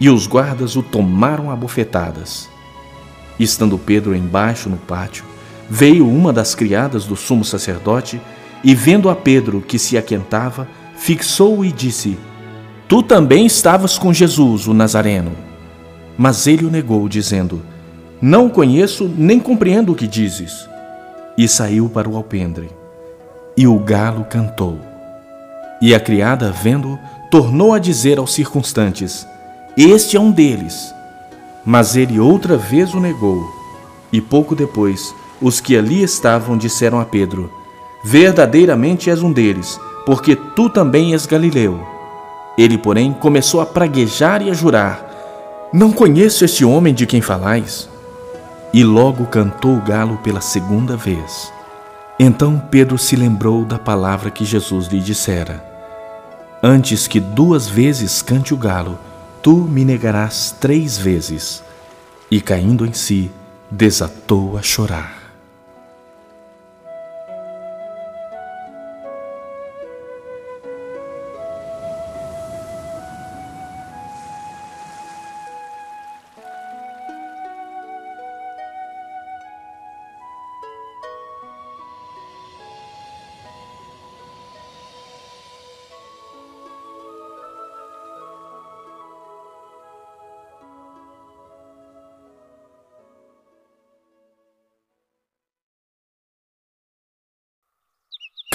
E os guardas o tomaram a bofetadas. Estando Pedro embaixo no pátio, veio uma das criadas do sumo sacerdote e, vendo a Pedro que se aquentava, fixou-o e disse: Tu também estavas com Jesus, o Nazareno. Mas ele o negou, dizendo: Não conheço nem compreendo o que dizes e saiu para o alpendre. E o galo cantou. E a criada, vendo, tornou a dizer aos circunstantes: Este é um deles. Mas ele outra vez o negou. E pouco depois, os que ali estavam disseram a Pedro: Verdadeiramente és um deles, porque tu também és galileu. Ele, porém, começou a praguejar e a jurar: Não conheço este homem de quem falais. E logo cantou o galo pela segunda vez. Então Pedro se lembrou da palavra que Jesus lhe dissera: Antes que duas vezes cante o galo, tu me negarás três vezes. E caindo em si, desatou a chorar.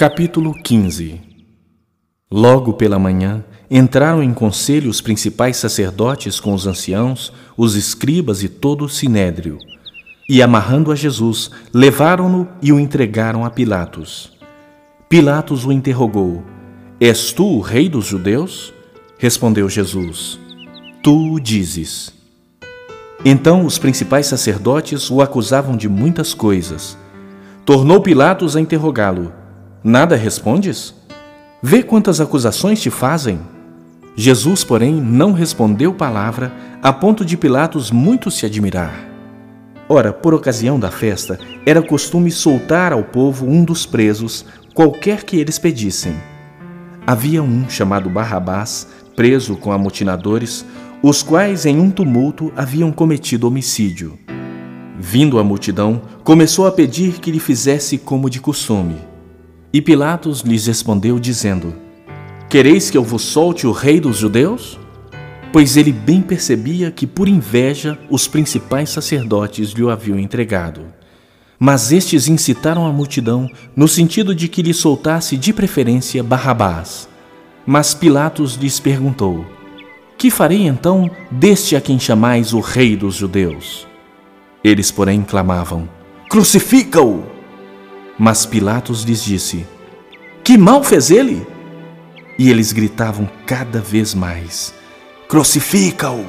Capítulo 15 Logo pela manhã, entraram em conselho os principais sacerdotes com os anciãos, os escribas e todo o sinédrio. E amarrando a Jesus, levaram-no e o entregaram a Pilatos. Pilatos o interrogou: És tu o rei dos judeus? Respondeu Jesus: Tu o dizes. Então os principais sacerdotes o acusavam de muitas coisas. Tornou Pilatos a interrogá-lo: Nada respondes? Vê quantas acusações te fazem. Jesus, porém, não respondeu palavra, a ponto de Pilatos muito se admirar. Ora, por ocasião da festa, era costume soltar ao povo um dos presos, qualquer que eles pedissem. Havia um chamado Barrabás, preso com amotinadores, os quais em um tumulto haviam cometido homicídio. Vindo a multidão, começou a pedir que lhe fizesse como de costume. E Pilatos lhes respondeu, dizendo: Quereis que eu vos solte o rei dos judeus? Pois ele bem percebia que, por inveja, os principais sacerdotes lhe o haviam entregado. Mas estes incitaram a multidão no sentido de que lhe soltasse de preferência Barrabás. Mas Pilatos lhes perguntou: Que farei então deste a quem chamais o rei dos judeus? Eles, porém, clamavam: Crucifica-o! Mas Pilatos lhes disse: Que mal fez ele? E eles gritavam cada vez mais: Crucifica-o!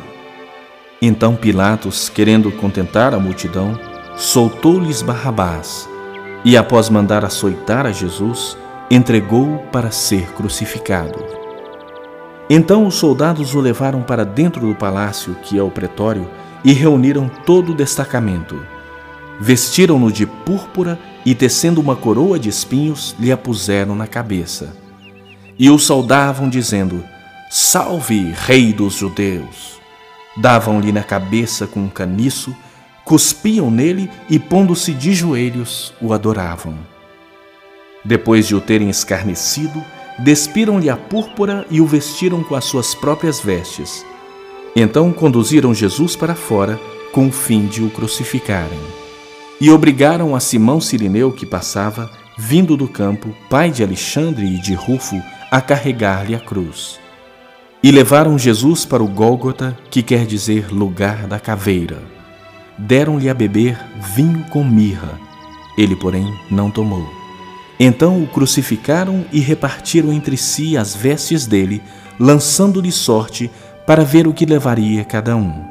Então Pilatos, querendo contentar a multidão, soltou-lhes Barrabás e, após mandar açoitar a Jesus, entregou-o para ser crucificado. Então os soldados o levaram para dentro do palácio, que é o pretório, e reuniram todo o destacamento. Vestiram-no de púrpura e, tecendo uma coroa de espinhos, lhe a puseram na cabeça e o saudavam, dizendo: Salve, Rei dos Judeus! Davam-lhe na cabeça com um caniço, cuspiam nele e, pondo-se de joelhos, o adoravam. Depois de o terem escarnecido, despiram-lhe a púrpura e o vestiram com as suas próprias vestes. Então conduziram Jesus para fora, com o fim de o crucificarem. E obrigaram a Simão Sirineu, que passava, vindo do campo, pai de Alexandre e de Rufo, a carregar-lhe a cruz. E levaram Jesus para o Gólgota, que quer dizer lugar da caveira. Deram-lhe a beber vinho com mirra. Ele, porém, não tomou. Então o crucificaram e repartiram entre si as vestes dele, lançando-lhe sorte para ver o que levaria cada um.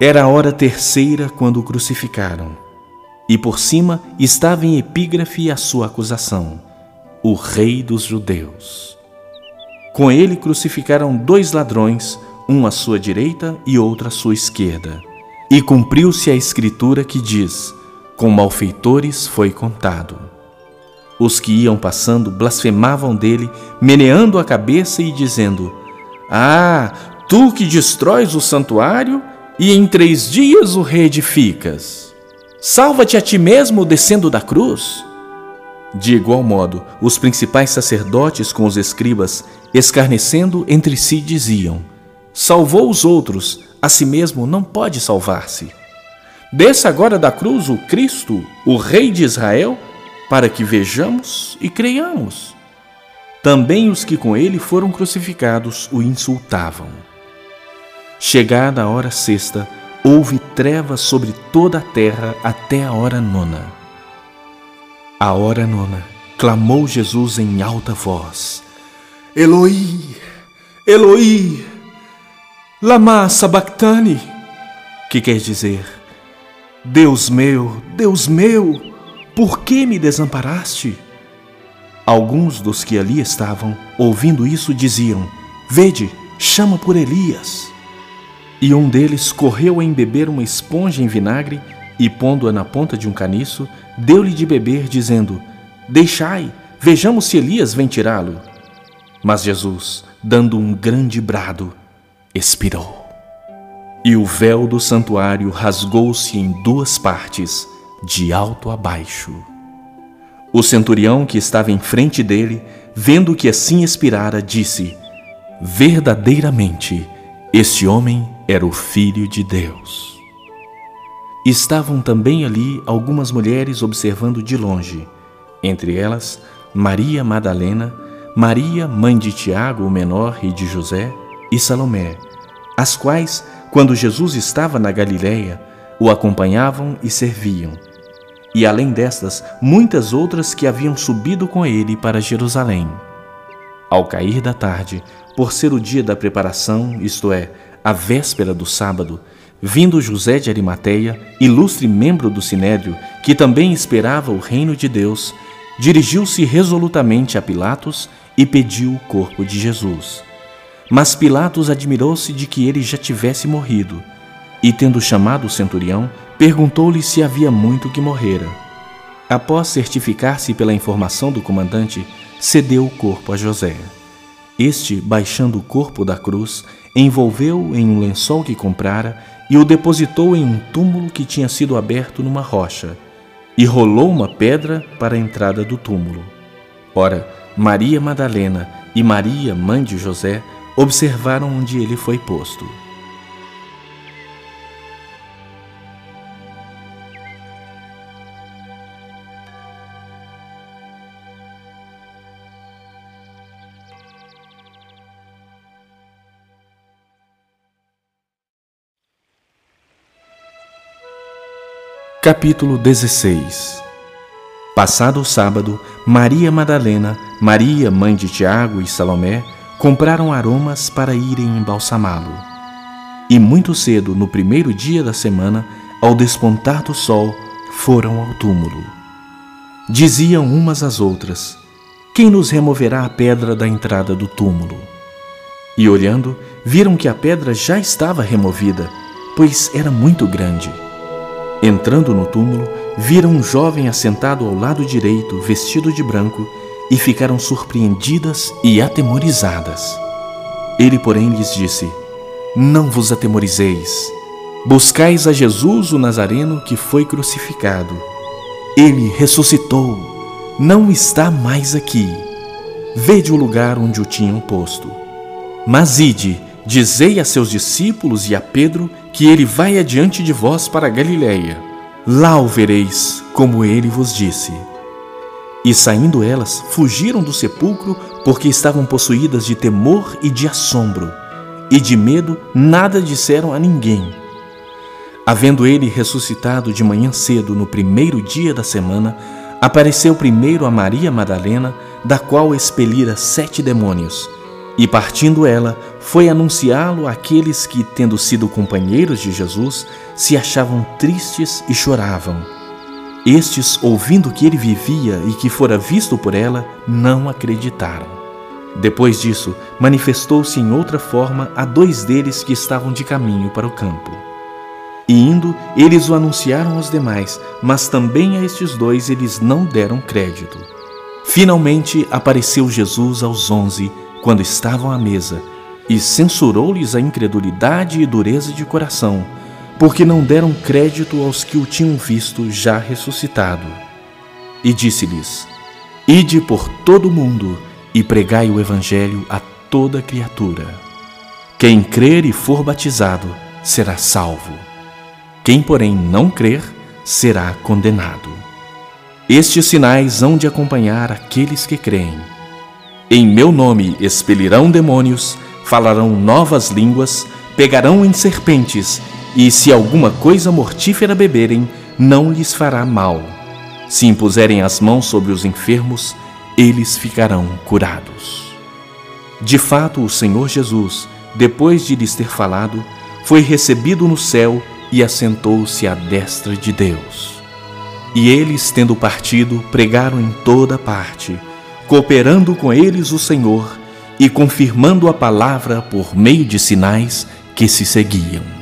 Era a hora terceira quando o crucificaram. E por cima estava em epígrafe a sua acusação o Rei dos Judeus. Com ele crucificaram dois ladrões, um à sua direita e outro à sua esquerda. E cumpriu-se a escritura que diz: Com malfeitores foi contado. Os que iam passando blasfemavam dele, meneando a cabeça e dizendo: Ah, tu que destróis o santuário e em três dias o reedificas. Salva-te a ti mesmo descendo da cruz. De igual modo, os principais sacerdotes com os escribas, escarnecendo entre si, diziam: Salvou os outros, a si mesmo não pode salvar-se. Desça agora da cruz o Cristo, o Rei de Israel, para que vejamos e creiamos. Também os que com ele foram crucificados o insultavam. Chegada a hora sexta, houve trevas sobre toda a terra até a hora nona. A hora nona, clamou Jesus em alta voz: Eloi, Eloi, lama sabachthani, que quer dizer: Deus meu, Deus meu, por que me desamparaste? Alguns dos que ali estavam, ouvindo isso, diziam: Vede, chama por Elias. E um deles correu a embeber uma esponja em vinagre e, pondo-a na ponta de um caniço, deu-lhe de beber, dizendo: Deixai, vejamos se Elias vem tirá-lo. Mas Jesus, dando um grande brado, expirou. E o véu do santuário rasgou-se em duas partes, de alto a baixo. O centurião que estava em frente dele, vendo que assim expirara, disse: Verdadeiramente, este homem era o Filho de Deus. Estavam também ali algumas mulheres observando de longe, entre elas Maria Madalena, Maria, mãe de Tiago, o menor, e de José, e Salomé, as quais, quando Jesus estava na Galiléia, o acompanhavam e serviam. E além destas, muitas outras que haviam subido com ele para Jerusalém. Ao cair da tarde, por ser o dia da preparação, isto é, a véspera do sábado, vindo José de Arimateia, ilustre membro do Sinédrio, que também esperava o reino de Deus, dirigiu-se resolutamente a Pilatos e pediu o corpo de Jesus. Mas Pilatos admirou-se de que ele já tivesse morrido, e tendo chamado o centurião, perguntou-lhe se havia muito que morrera. Após certificar-se pela informação do comandante, cedeu o corpo a José. Este, baixando o corpo da cruz, envolveu-o em um lençol que comprara e o depositou em um túmulo que tinha sido aberto numa rocha, e rolou uma pedra para a entrada do túmulo. Ora, Maria Madalena e Maria, mãe de José, observaram onde ele foi posto. Capítulo 16 Passado o sábado, Maria Madalena, Maria, mãe de Tiago e Salomé, compraram aromas para irem embalsamá-lo. E muito cedo, no primeiro dia da semana, ao despontar do sol, foram ao túmulo. Diziam umas às outras: Quem nos removerá a pedra da entrada do túmulo? E olhando, viram que a pedra já estava removida, pois era muito grande. Entrando no túmulo, viram um jovem assentado ao lado direito, vestido de branco, e ficaram surpreendidas e atemorizadas. Ele, porém, lhes disse: Não vos atemorizeis. Buscais a Jesus o Nazareno que foi crucificado. Ele ressuscitou, não está mais aqui. Vede o lugar onde o tinham posto. Mas ide, dizei a seus discípulos e a Pedro que ele vai adiante de vós para Galiléia. Lá o vereis, como ele vos disse. E saindo elas, fugiram do sepulcro, porque estavam possuídas de temor e de assombro, e de medo nada disseram a ninguém. Havendo ele ressuscitado de manhã cedo no primeiro dia da semana, apareceu primeiro a Maria Madalena, da qual expelira sete demônios e partindo ela, foi anunciá-lo àqueles que, tendo sido companheiros de Jesus, se achavam tristes e choravam. Estes, ouvindo que ele vivia e que fora visto por ela, não acreditaram. Depois disso, manifestou-se em outra forma a dois deles que estavam de caminho para o campo. E indo, eles o anunciaram aos demais, mas também a estes dois eles não deram crédito. Finalmente apareceu Jesus aos onze quando estavam à mesa, e censurou-lhes a incredulidade e dureza de coração, porque não deram crédito aos que o tinham visto já ressuscitado. E disse-lhes: Ide por todo o mundo e pregai o Evangelho a toda criatura. Quem crer e for batizado será salvo. Quem, porém, não crer será condenado. Estes sinais hão de acompanhar aqueles que creem. Em meu nome expelirão demônios, falarão novas línguas, pegarão em serpentes, e se alguma coisa mortífera beberem, não lhes fará mal. Se impuserem as mãos sobre os enfermos, eles ficarão curados. De fato, o Senhor Jesus, depois de lhes ter falado, foi recebido no céu e assentou-se à destra de Deus. E eles, tendo partido, pregaram em toda parte cooperando com eles o Senhor e confirmando a palavra por meio de sinais que se seguiam.